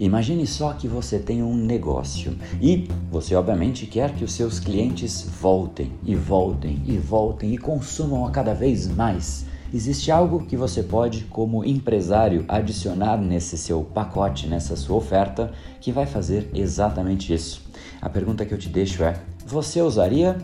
Imagine só que você tem um negócio e você, obviamente, quer que os seus clientes voltem e voltem e voltem e consumam a cada vez mais. Existe algo que você pode, como empresário, adicionar nesse seu pacote, nessa sua oferta, que vai fazer exatamente isso. A pergunta que eu te deixo é: você usaria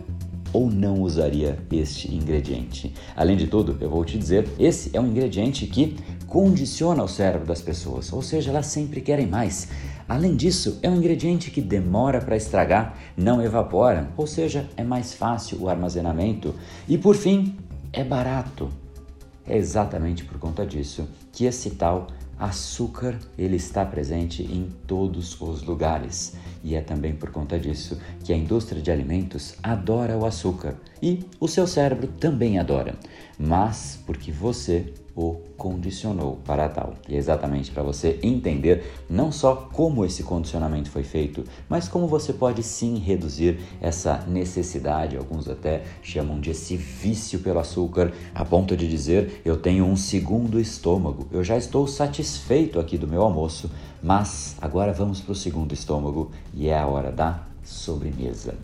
ou não usaria este ingrediente? Além de tudo, eu vou te dizer, esse é um ingrediente que condiciona o cérebro das pessoas, ou seja, elas sempre querem mais. Além disso, é um ingrediente que demora para estragar, não evapora, ou seja, é mais fácil o armazenamento e, por fim, é barato. É exatamente por conta disso que esse tal açúcar ele está presente em todos os lugares e é também por conta disso que a indústria de alimentos adora o açúcar e o seu cérebro também adora, mas porque você o condicionou para tal. E é exatamente para você entender não só como esse condicionamento foi feito, mas como você pode sim reduzir essa necessidade, alguns até chamam de esse vício pelo açúcar, a ponto de dizer: eu tenho um segundo estômago, eu já estou satisfeito aqui do meu almoço, mas agora vamos para o segundo estômago e é a hora da sobremesa.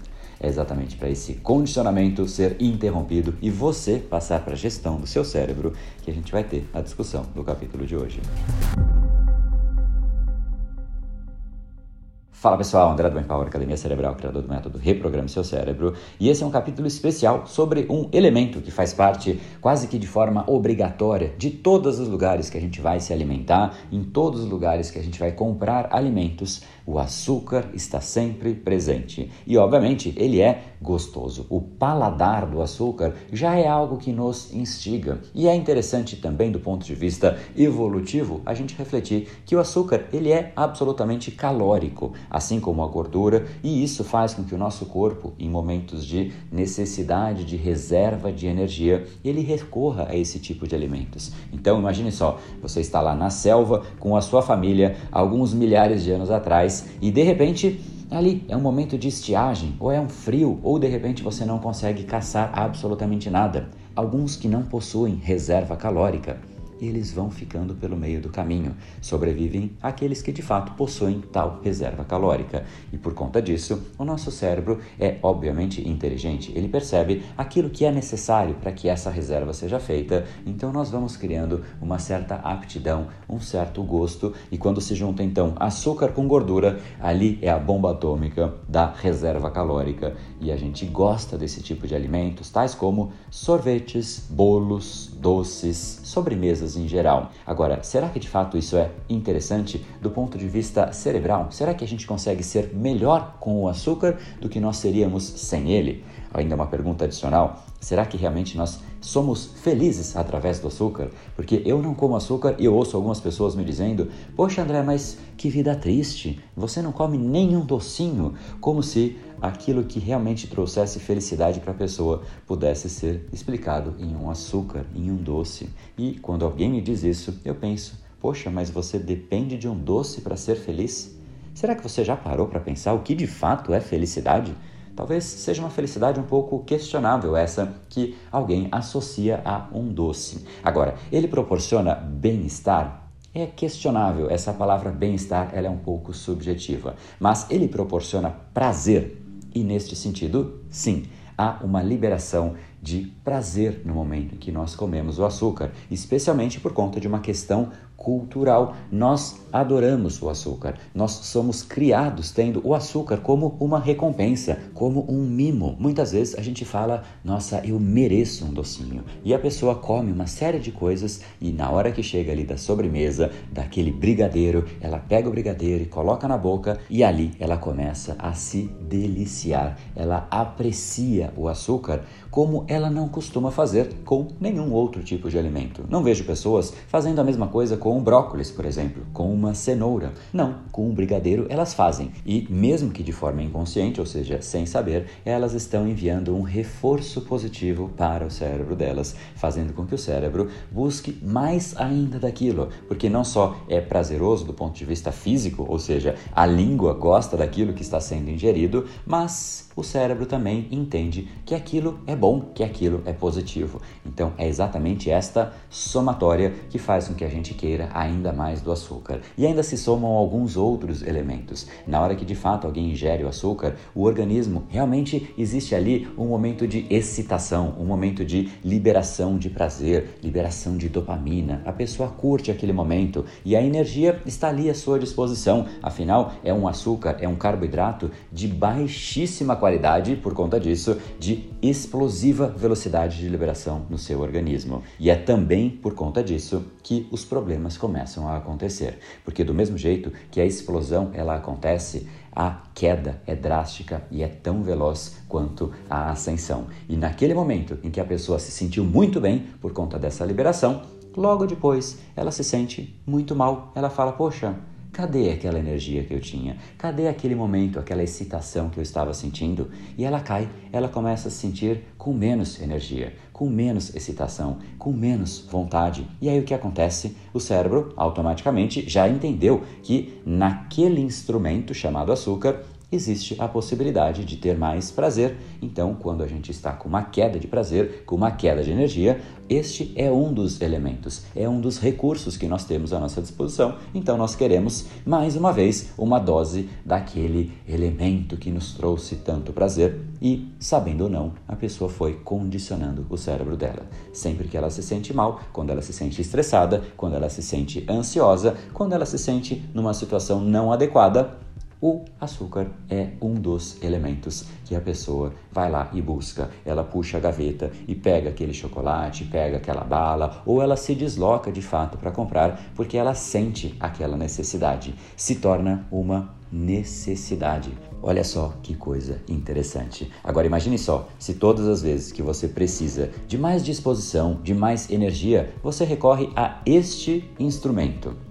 É exatamente para esse condicionamento ser interrompido e você passar para a gestão do seu cérebro que a gente vai ter a discussão do capítulo de hoje. Fala pessoal, André do Empower, Academia Cerebral, criador do método Reprograme Seu Cérebro, e esse é um capítulo especial sobre um elemento que faz parte quase que de forma obrigatória de todos os lugares que a gente vai se alimentar, em todos os lugares que a gente vai comprar alimentos, o açúcar está sempre presente. E obviamente ele é gostoso. O paladar do açúcar já é algo que nos instiga. E é interessante também do ponto de vista evolutivo a gente refletir que o açúcar ele é absolutamente calórico, assim como a gordura, e isso faz com que o nosso corpo, em momentos de necessidade de reserva de energia, ele recorra a esse tipo de alimentos. Então imagine só, você está lá na selva com a sua família alguns milhares de anos atrás e de repente ali é um momento de estiagem, ou é um frio, ou de repente você não consegue caçar absolutamente nada. Alguns que não possuem reserva calórica e eles vão ficando pelo meio do caminho. Sobrevivem aqueles que de fato possuem tal reserva calórica. E por conta disso, o nosso cérebro é obviamente inteligente. Ele percebe aquilo que é necessário para que essa reserva seja feita. Então nós vamos criando uma certa aptidão, um certo gosto. E quando se junta então açúcar com gordura, ali é a bomba atômica da reserva calórica. E a gente gosta desse tipo de alimentos, tais como sorvetes, bolos, doces, sobremesas em geral. Agora, será que de fato isso é interessante do ponto de vista cerebral? Será que a gente consegue ser melhor com o açúcar do que nós seríamos sem ele? Ainda uma pergunta adicional: será que realmente nós somos felizes através do açúcar? Porque eu não como açúcar e eu ouço algumas pessoas me dizendo: Poxa, André, mas que vida triste! Você não come nenhum docinho, como se aquilo que realmente trouxesse felicidade para a pessoa pudesse ser explicado em um açúcar, em um doce. E quando alguém me diz isso, eu penso: Poxa, mas você depende de um doce para ser feliz? Será que você já parou para pensar o que de fato é felicidade? Talvez seja uma felicidade um pouco questionável essa que alguém associa a um doce. Agora, ele proporciona bem-estar? É questionável, essa palavra bem-estar ela é um pouco subjetiva, mas ele proporciona prazer. E neste sentido, sim, há uma liberação de prazer no momento em que nós comemos o açúcar, especialmente por conta de uma questão cultural. Nós adoramos o açúcar. Nós somos criados tendo o açúcar como uma recompensa, como um mimo. Muitas vezes a gente fala: "Nossa, eu mereço um docinho". E a pessoa come uma série de coisas e na hora que chega ali da sobremesa, daquele brigadeiro, ela pega o brigadeiro e coloca na boca e ali ela começa a se deliciar. Ela aprecia o açúcar como ela não costuma fazer com nenhum outro tipo de alimento. Não vejo pessoas fazendo a mesma coisa com um brócolis, por exemplo, com uma cenoura. Não, com um brigadeiro elas fazem. E mesmo que de forma inconsciente, ou seja, sem saber, elas estão enviando um reforço positivo para o cérebro delas, fazendo com que o cérebro busque mais ainda daquilo, porque não só é prazeroso do ponto de vista físico, ou seja, a língua gosta daquilo que está sendo ingerido, mas o cérebro também entende que aquilo é bom, que aquilo é positivo. Então é exatamente esta somatória que faz com que a gente queira ainda mais do açúcar. E ainda se somam alguns outros elementos. Na hora que de fato alguém ingere o açúcar, o organismo realmente existe ali um momento de excitação, um momento de liberação de prazer, liberação de dopamina. A pessoa curte aquele momento e a energia está ali à sua disposição. Afinal, é um açúcar, é um carboidrato de baixíssima qualidade, por conta disso, de explosiva velocidade de liberação no seu organismo. E é também por conta disso que os problemas começam a acontecer, porque do mesmo jeito que a explosão ela acontece, a queda é drástica e é tão veloz quanto a ascensão. E naquele momento em que a pessoa se sentiu muito bem por conta dessa liberação, logo depois ela se sente muito mal. Ela fala: Poxa, Cadê aquela energia que eu tinha? Cadê aquele momento, aquela excitação que eu estava sentindo? E ela cai, ela começa a se sentir com menos energia, com menos excitação, com menos vontade. E aí o que acontece? O cérebro automaticamente já entendeu que naquele instrumento chamado açúcar existe a possibilidade de ter mais prazer. Então, quando a gente está com uma queda de prazer, com uma queda de energia, este é um dos elementos, é um dos recursos que nós temos à nossa disposição. Então, nós queremos, mais uma vez, uma dose daquele elemento que nos trouxe tanto prazer. E, sabendo ou não, a pessoa foi condicionando o cérebro dela. Sempre que ela se sente mal, quando ela se sente estressada, quando ela se sente ansiosa, quando ela se sente numa situação não adequada, o açúcar é um dos elementos que a pessoa vai lá e busca. Ela puxa a gaveta e pega aquele chocolate, pega aquela bala, ou ela se desloca de fato para comprar porque ela sente aquela necessidade. Se torna uma necessidade. Olha só que coisa interessante. Agora imagine só, se todas as vezes que você precisa de mais disposição, de mais energia, você recorre a este instrumento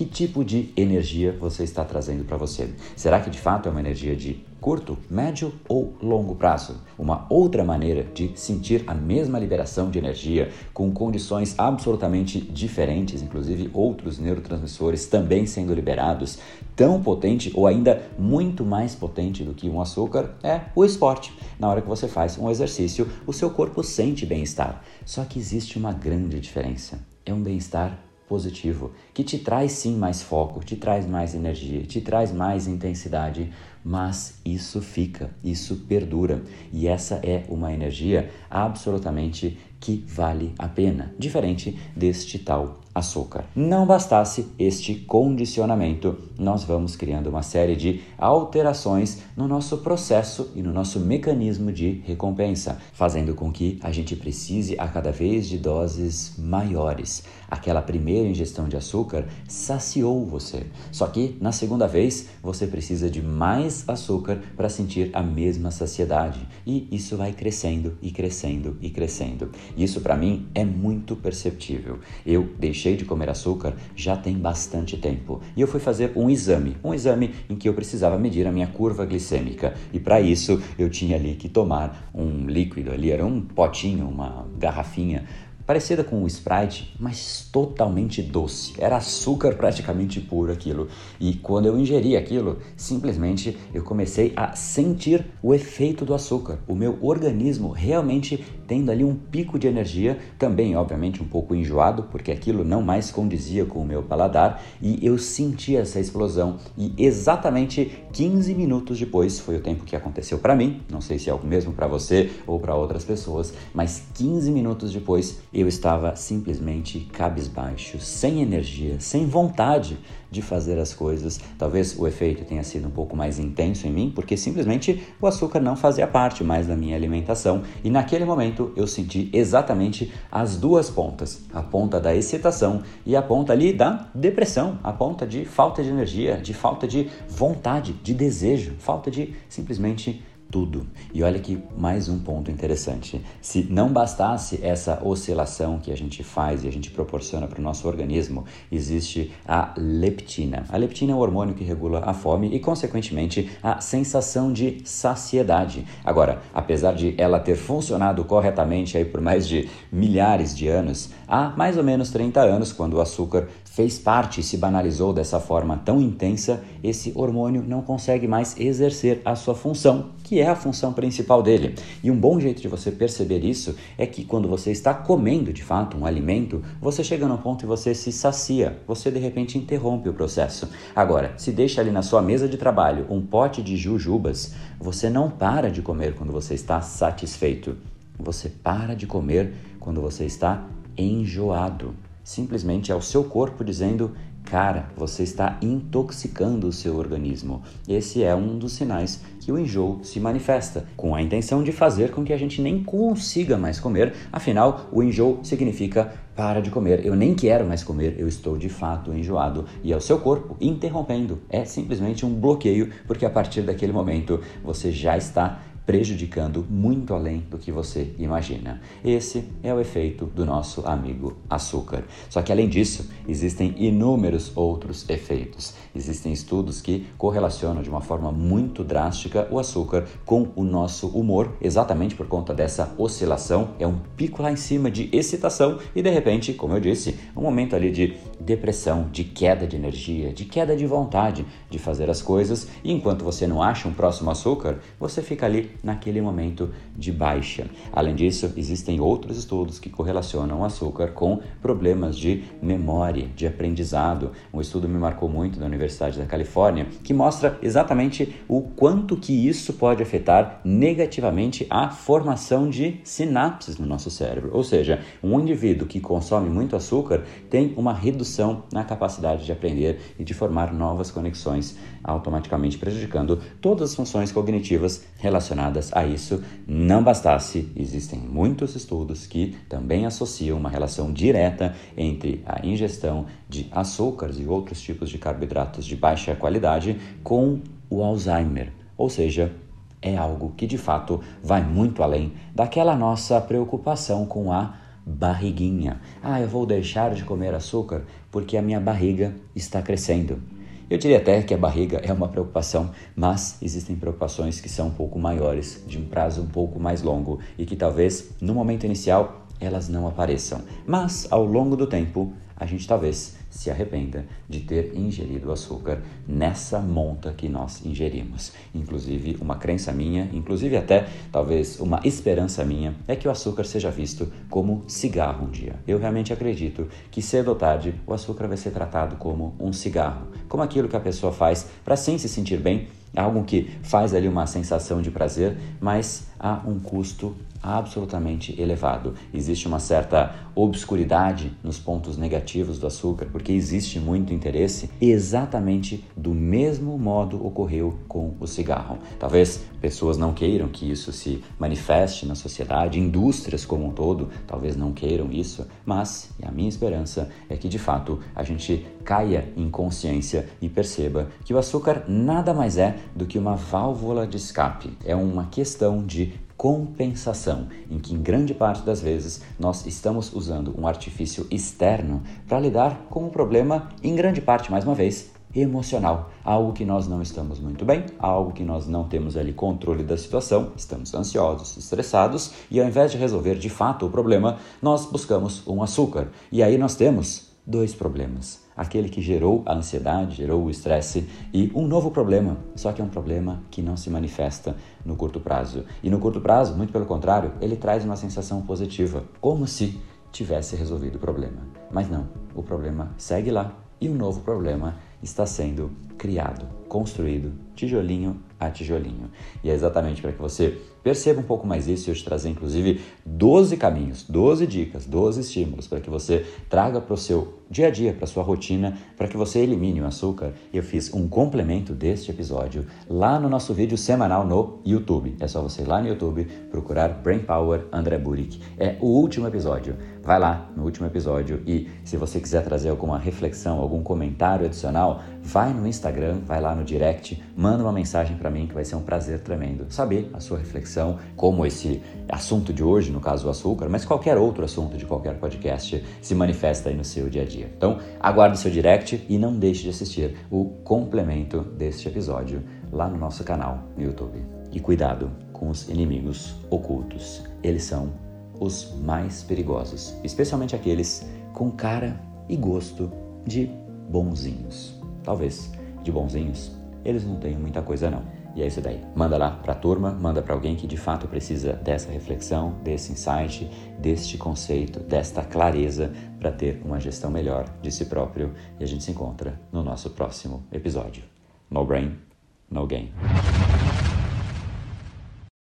que tipo de energia você está trazendo para você. Será que de fato é uma energia de curto, médio ou longo prazo? Uma outra maneira de sentir a mesma liberação de energia com condições absolutamente diferentes, inclusive outros neurotransmissores também sendo liberados, tão potente ou ainda muito mais potente do que um açúcar, é o esporte. Na hora que você faz um exercício, o seu corpo sente bem-estar. Só que existe uma grande diferença. É um bem-estar positivo, que te traz sim mais foco, te traz mais energia, te traz mais intensidade, mas isso fica, isso perdura. E essa é uma energia absolutamente que vale a pena, diferente deste tal açúcar. Não bastasse este condicionamento, nós vamos criando uma série de alterações no nosso processo e no nosso mecanismo de recompensa, fazendo com que a gente precise a cada vez de doses maiores. Aquela primeira ingestão de açúcar saciou você, só que na segunda vez você precisa de mais açúcar para sentir a mesma saciedade e isso vai crescendo e crescendo e crescendo. Isso para mim é muito perceptível. Eu deixei de comer açúcar já tem bastante tempo e eu fui fazer um exame, um exame em que eu precisava medir a minha curva glicêmica e para isso eu tinha ali que tomar um líquido ali, era um potinho, uma garrafinha parecida com o Sprite, mas totalmente doce. Era açúcar praticamente puro aquilo. E quando eu ingeri aquilo, simplesmente eu comecei a sentir o efeito do açúcar. O meu organismo realmente tendo ali um pico de energia, também obviamente um pouco enjoado, porque aquilo não mais condizia com o meu paladar, e eu senti essa explosão. E exatamente 15 minutos depois foi o tempo que aconteceu para mim, não sei se é o mesmo para você ou para outras pessoas, mas 15 minutos depois eu estava simplesmente cabisbaixo, sem energia, sem vontade de fazer as coisas. Talvez o efeito tenha sido um pouco mais intenso em mim, porque simplesmente o açúcar não fazia parte mais da minha alimentação e naquele momento eu senti exatamente as duas pontas, a ponta da excitação e a ponta ali da depressão, a ponta de falta de energia, de falta de vontade, de desejo, falta de simplesmente tudo. E olha que mais um ponto interessante. Se não bastasse essa oscilação que a gente faz e a gente proporciona para o nosso organismo, existe a leptina. A leptina é o hormônio que regula a fome e, consequentemente, a sensação de saciedade. Agora, apesar de ela ter funcionado corretamente aí por mais de milhares de anos, há mais ou menos 30 anos, quando o açúcar fez parte e se banalizou dessa forma tão intensa, esse hormônio não consegue mais exercer a sua função, que é a função principal dele. E um bom jeito de você perceber isso é que quando você está comendo de fato um alimento, você chega num ponto e você se sacia, você de repente interrompe o processo. Agora, se deixa ali na sua mesa de trabalho um pote de jujubas, você não para de comer quando você está satisfeito. Você para de comer quando você está enjoado. Simplesmente é o seu corpo dizendo: Cara, você está intoxicando o seu organismo. Esse é um dos sinais que o enjoo se manifesta, com a intenção de fazer com que a gente nem consiga mais comer. Afinal, o enjoo significa para de comer. Eu nem quero mais comer, eu estou de fato enjoado. E é o seu corpo interrompendo. É simplesmente um bloqueio, porque a partir daquele momento você já está prejudicando muito além do que você imagina. Esse é o efeito do nosso amigo açúcar. Só que além disso, existem inúmeros outros efeitos. Existem estudos que correlacionam de uma forma muito drástica o açúcar com o nosso humor, exatamente por conta dessa oscilação. É um pico lá em cima de excitação e de repente, como eu disse, um momento ali de depressão, de queda de energia, de queda de vontade de fazer as coisas. E enquanto você não acha um próximo açúcar, você fica ali naquele momento de baixa. Além disso, existem outros estudos que correlacionam o açúcar com problemas de memória, de aprendizado. Um estudo me marcou muito da Universidade da Califórnia que mostra exatamente o quanto que isso pode afetar negativamente a formação de sinapses no nosso cérebro. Ou seja, um indivíduo que consome muito açúcar tem uma redução na capacidade de aprender e de formar novas conexões, automaticamente prejudicando todas as funções cognitivas relacionadas relacionadas a isso. Não bastasse, existem muitos estudos que também associam uma relação direta entre a ingestão de açúcares e outros tipos de carboidratos de baixa qualidade com o Alzheimer, ou seja, é algo que de fato vai muito além daquela nossa preocupação com a barriguinha. Ah, eu vou deixar de comer açúcar porque a minha barriga está crescendo. Eu diria até que a barriga é uma preocupação, mas existem preocupações que são um pouco maiores, de um prazo um pouco mais longo e que talvez no momento inicial elas não apareçam. Mas ao longo do tempo, a gente talvez se arrependa de ter ingerido açúcar nessa monta que nós ingerimos. Inclusive, uma crença minha, inclusive até talvez uma esperança minha, é que o açúcar seja visto como cigarro um dia. Eu realmente acredito que cedo ou tarde o açúcar vai ser tratado como um cigarro, como aquilo que a pessoa faz para sim se sentir bem algo que faz ali uma sensação de prazer, mas há um custo absolutamente elevado. Existe uma certa obscuridade nos pontos negativos do açúcar, porque existe muito interesse exatamente do mesmo modo ocorreu com o cigarro. Talvez pessoas não queiram que isso se manifeste na sociedade, indústrias como um todo, talvez não queiram isso, mas a minha esperança é que de fato a gente caia em consciência e perceba que o açúcar nada mais é do que uma válvula de escape. É uma questão de compensação, em que em grande parte das vezes nós estamos usando um artifício externo para lidar com um problema, em grande parte, mais uma vez, emocional, algo que nós não estamos muito bem, algo que nós não temos ali controle da situação, estamos ansiosos, estressados e ao invés de resolver de fato o problema, nós buscamos um açúcar. E aí nós temos dois problemas. Aquele que gerou a ansiedade, gerou o estresse e um novo problema, só que é um problema que não se manifesta no curto prazo. E no curto prazo, muito pelo contrário, ele traz uma sensação positiva, como se tivesse resolvido o problema. Mas não, o problema segue lá e um novo problema está sendo criado, construído, tijolinho a tijolinho. E é exatamente para que você perceba um pouco mais isso, eu te trazer inclusive 12 caminhos, 12 dicas, 12 estímulos para que você traga para o seu dia a dia, para sua rotina, para que você elimine o açúcar. Eu fiz um complemento deste episódio lá no nosso vídeo semanal no YouTube. É só você ir lá no YouTube procurar Brain Power André Burick. É o último episódio. Vai lá no último episódio e se você quiser trazer alguma reflexão, algum comentário adicional, vai no Instagram, vai lá no direct, manda uma mensagem para mim que vai ser um prazer tremendo saber a sua reflexão, como esse assunto de hoje, no caso o açúcar, mas qualquer outro assunto de qualquer podcast se manifesta aí no seu dia a dia. Então, aguarde seu direct e não deixe de assistir o complemento deste episódio lá no nosso canal no YouTube. E cuidado com os inimigos ocultos. Eles são os mais perigosos, especialmente aqueles com cara e gosto de bonzinhos. Talvez de bonzinhos eles não tenham muita coisa não. E é isso daí. Manda lá para a turma, manda para alguém que de fato precisa dessa reflexão, desse insight, deste conceito, desta clareza para ter uma gestão melhor de si próprio. E a gente se encontra no nosso próximo episódio. No brain, no gain.